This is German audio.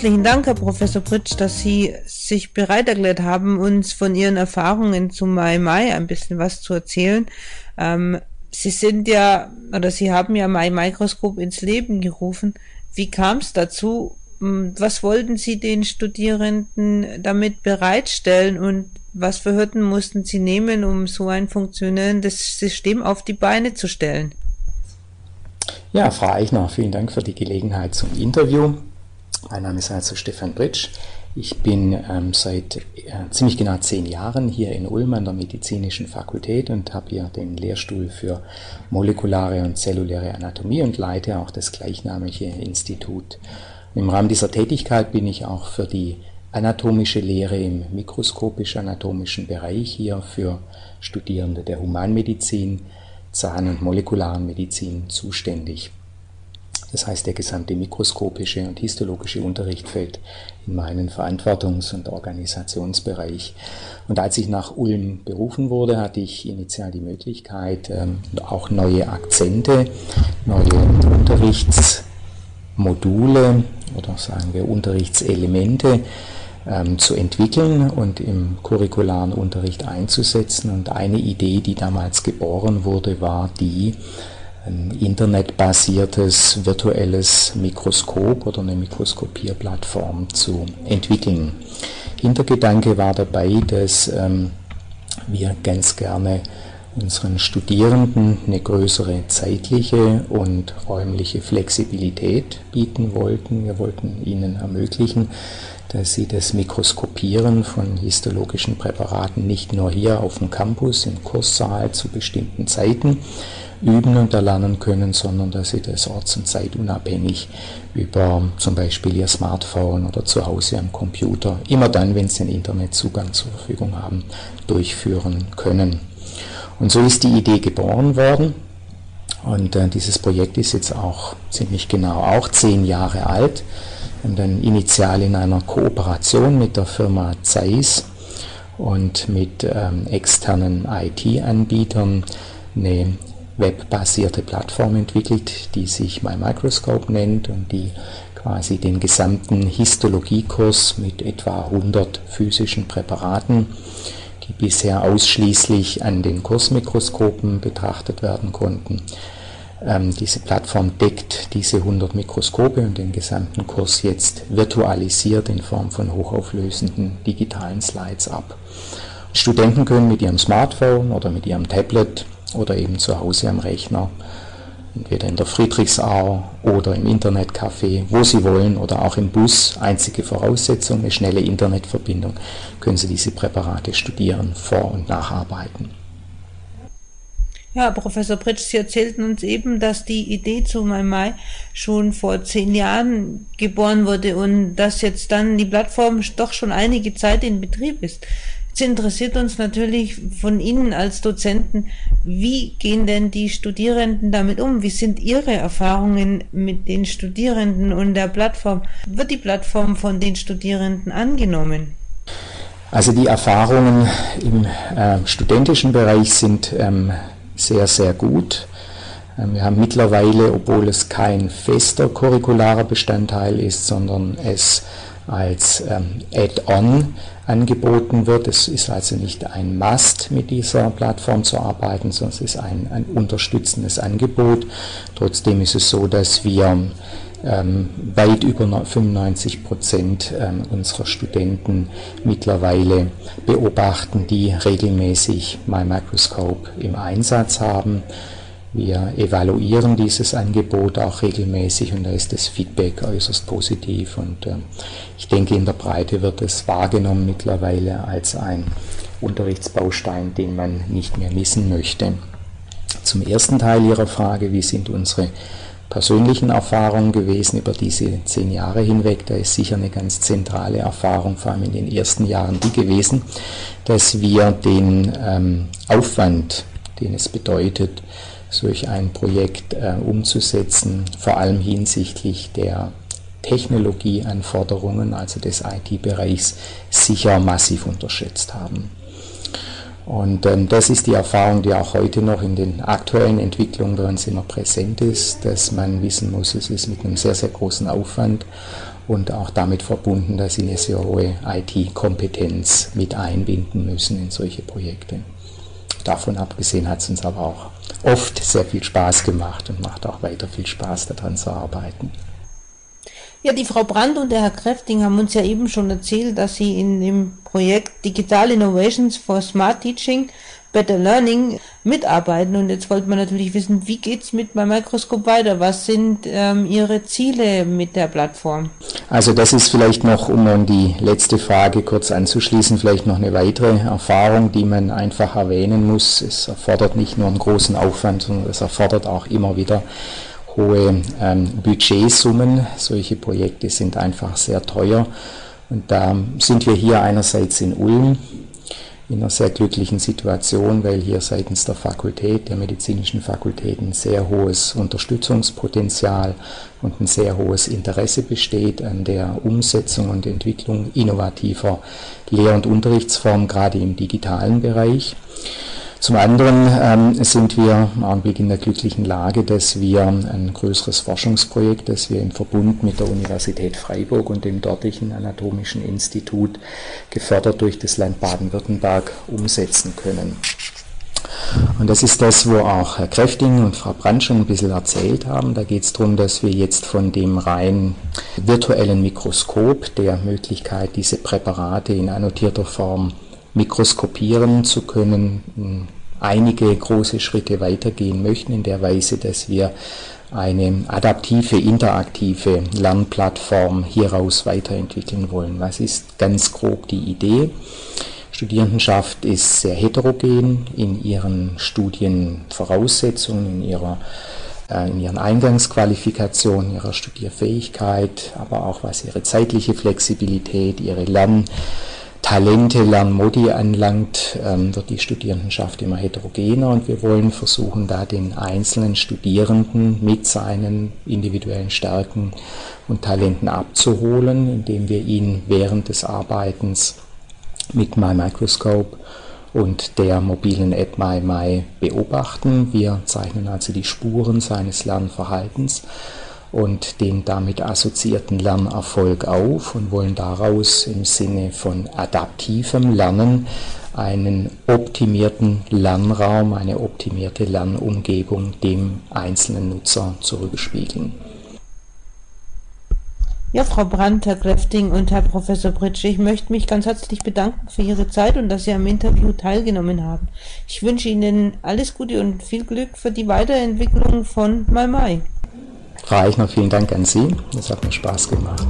herzlichen Dank, Herr Professor Pritsch, dass Sie sich bereit erklärt haben, uns von Ihren Erfahrungen zum Mai Mai ein bisschen was zu erzählen. Ähm, Sie sind ja, oder Sie haben ja Mai Mikroskop ins Leben gerufen. Wie kam es dazu? Hm, was wollten Sie den Studierenden damit bereitstellen und was für Hürden mussten Sie nehmen, um so ein funktionierendes System auf die Beine zu stellen? Ja, Frau Eichner, vielen Dank für die Gelegenheit zum Interview. Mein Name ist also Stefan Britsch. Ich bin ähm, seit äh, ziemlich genau zehn Jahren hier in Ulm an der Medizinischen Fakultät und habe hier den Lehrstuhl für molekulare und zelluläre Anatomie und leite auch das gleichnamige Institut. Im Rahmen dieser Tätigkeit bin ich auch für die anatomische Lehre im mikroskopisch-anatomischen Bereich hier für Studierende der Humanmedizin, Zahn- und molekularen Medizin zuständig. Das heißt, der gesamte mikroskopische und histologische Unterricht fällt in meinen Verantwortungs- und Organisationsbereich. Und als ich nach Ulm berufen wurde, hatte ich initial die Möglichkeit, ähm, auch neue Akzente, neue Unterrichtsmodule oder sagen wir Unterrichtselemente ähm, zu entwickeln und im curricularen Unterricht einzusetzen. Und eine Idee, die damals geboren wurde, war die, ein internetbasiertes virtuelles Mikroskop oder eine Mikroskopierplattform zu entwickeln. Hintergedanke war dabei, dass ähm, wir ganz gerne unseren Studierenden eine größere zeitliche und räumliche Flexibilität bieten wollten. Wir wollten ihnen ermöglichen, dass sie das Mikroskopieren von histologischen Präparaten nicht nur hier auf dem Campus im Kurssaal zu bestimmten Zeiten üben und erlernen können, sondern dass sie das orts- und zeitunabhängig über zum Beispiel ihr Smartphone oder zu Hause am Computer, immer dann, wenn sie einen Internetzugang zur Verfügung haben, durchführen können. Und so ist die Idee geboren worden. Und äh, dieses Projekt ist jetzt auch ziemlich genau auch zehn Jahre alt und dann initial in einer Kooperation mit der Firma Zeiss und mit ähm, externen IT-Anbietern eine webbasierte Plattform entwickelt, die sich MyMicroscope nennt und die quasi den gesamten Histologiekurs mit etwa 100 physischen Präparaten, die bisher ausschließlich an den Kursmikroskopen betrachtet werden konnten. Ähm, diese Plattform deckt diese 100 Mikroskope und den gesamten Kurs jetzt virtualisiert in Form von hochauflösenden digitalen Slides ab. Studenten können mit ihrem Smartphone oder mit ihrem Tablet oder eben zu Hause am Rechner, entweder in der Friedrichsau oder im Internetcafé, wo Sie wollen oder auch im Bus. Einzige Voraussetzung, eine schnelle Internetverbindung, können Sie diese Präparate studieren, vor- und nacharbeiten. Ja, Professor Pritsch, Sie erzählten uns eben, dass die Idee zu Mai Mai schon vor zehn Jahren geboren wurde und dass jetzt dann die Plattform doch schon einige Zeit in Betrieb ist. Es interessiert uns natürlich von Ihnen als Dozenten, wie gehen denn die Studierenden damit um? Wie sind Ihre Erfahrungen mit den Studierenden und der Plattform? Wird die Plattform von den Studierenden angenommen? Also die Erfahrungen im äh, studentischen Bereich sind ähm, sehr, sehr gut. Ähm, wir haben mittlerweile, obwohl es kein fester curricularer Bestandteil ist, sondern es als ähm, Add-on angeboten wird. Es ist also nicht ein Must, mit dieser Plattform zu arbeiten, sondern es ist ein, ein unterstützendes Angebot. Trotzdem ist es so, dass wir ähm, weit über 95 Prozent ähm, unserer Studenten mittlerweile beobachten, die regelmäßig MyMicroscope im Einsatz haben. Wir evaluieren dieses Angebot auch regelmäßig und da ist das Feedback äußerst positiv und äh, ich denke in der Breite wird es wahrgenommen mittlerweile als ein Unterrichtsbaustein, den man nicht mehr missen möchte. Zum ersten Teil Ihrer Frage, wie sind unsere persönlichen Erfahrungen gewesen über diese zehn Jahre hinweg. Da ist sicher eine ganz zentrale Erfahrung, vor allem in den ersten Jahren, die gewesen, dass wir den ähm, Aufwand, den es bedeutet, solch ein Projekt äh, umzusetzen, vor allem hinsichtlich der Technologieanforderungen, also des IT-Bereichs, sicher massiv unterschätzt haben. Und ähm, das ist die Erfahrung, die auch heute noch in den aktuellen Entwicklungen bei uns immer präsent ist, dass man wissen muss, es ist mit einem sehr, sehr großen Aufwand und auch damit verbunden, dass sie eine sehr hohe IT-Kompetenz mit einbinden müssen in solche Projekte. Davon abgesehen hat es uns aber auch oft sehr viel Spaß gemacht und macht auch weiter viel Spaß daran zu arbeiten. Ja, die Frau Brandt und der Herr Kräfting haben uns ja eben schon erzählt, dass sie in dem Projekt Digital Innovations for Smart Teaching Better Learning mitarbeiten. Und jetzt wollte man natürlich wissen, wie geht's mit meinem Mikroskop weiter? Was sind ähm, Ihre Ziele mit der Plattform? Also das ist vielleicht noch, um an die letzte Frage kurz anzuschließen, vielleicht noch eine weitere Erfahrung, die man einfach erwähnen muss. Es erfordert nicht nur einen großen Aufwand, sondern es erfordert auch immer wieder hohe ähm, Budgetsummen. Solche Projekte sind einfach sehr teuer. Und da sind wir hier einerseits in Ulm in einer sehr glücklichen Situation, weil hier seitens der Fakultät, der medizinischen Fakultät, ein sehr hohes Unterstützungspotenzial und ein sehr hohes Interesse besteht an der Umsetzung und Entwicklung innovativer Lehr- und Unterrichtsformen, gerade im digitalen Bereich. Zum anderen ähm, sind wir im Augenblick in der glücklichen Lage, dass wir ein größeres Forschungsprojekt, das wir im Verbund mit der Universität Freiburg und dem dortigen Anatomischen Institut gefördert durch das Land Baden-Württemberg umsetzen können. Und das ist das, wo auch Herr Kräfting und Frau Brandt schon ein bisschen erzählt haben. Da geht es darum, dass wir jetzt von dem rein virtuellen Mikroskop, der Möglichkeit, diese Präparate in annotierter Form mikroskopieren zu können, einige große Schritte weitergehen möchten, in der Weise, dass wir eine adaptive, interaktive Lernplattform hieraus weiterentwickeln wollen. Was ist ganz grob die Idee? Studierendenschaft ist sehr heterogen in ihren Studienvoraussetzungen, in ihrer äh, in ihren Eingangsqualifikationen, ihrer Studierfähigkeit, aber auch was ihre zeitliche Flexibilität, ihre Lern Talente, Lernmodi anlangt, ähm, wird die Studierendenschaft immer heterogener und wir wollen versuchen, da den einzelnen Studierenden mit seinen individuellen Stärken und Talenten abzuholen, indem wir ihn während des Arbeitens mit My Microscope und der mobilen App MyMy beobachten. Wir zeichnen also die Spuren seines Lernverhaltens und den damit assoziierten Lernerfolg auf und wollen daraus im Sinne von adaptivem Lernen einen optimierten Lernraum, eine optimierte Lernumgebung dem einzelnen Nutzer zurückspiegeln. Ja, Frau Brandt, Herr Kräfting und Herr Professor Pritsch, ich möchte mich ganz herzlich bedanken für Ihre Zeit und dass Sie am Interview teilgenommen haben. Ich wünsche Ihnen alles Gute und viel Glück für die Weiterentwicklung von Mai Mai. Frau Eichner, vielen Dank an Sie. Das hat mir Spaß gemacht.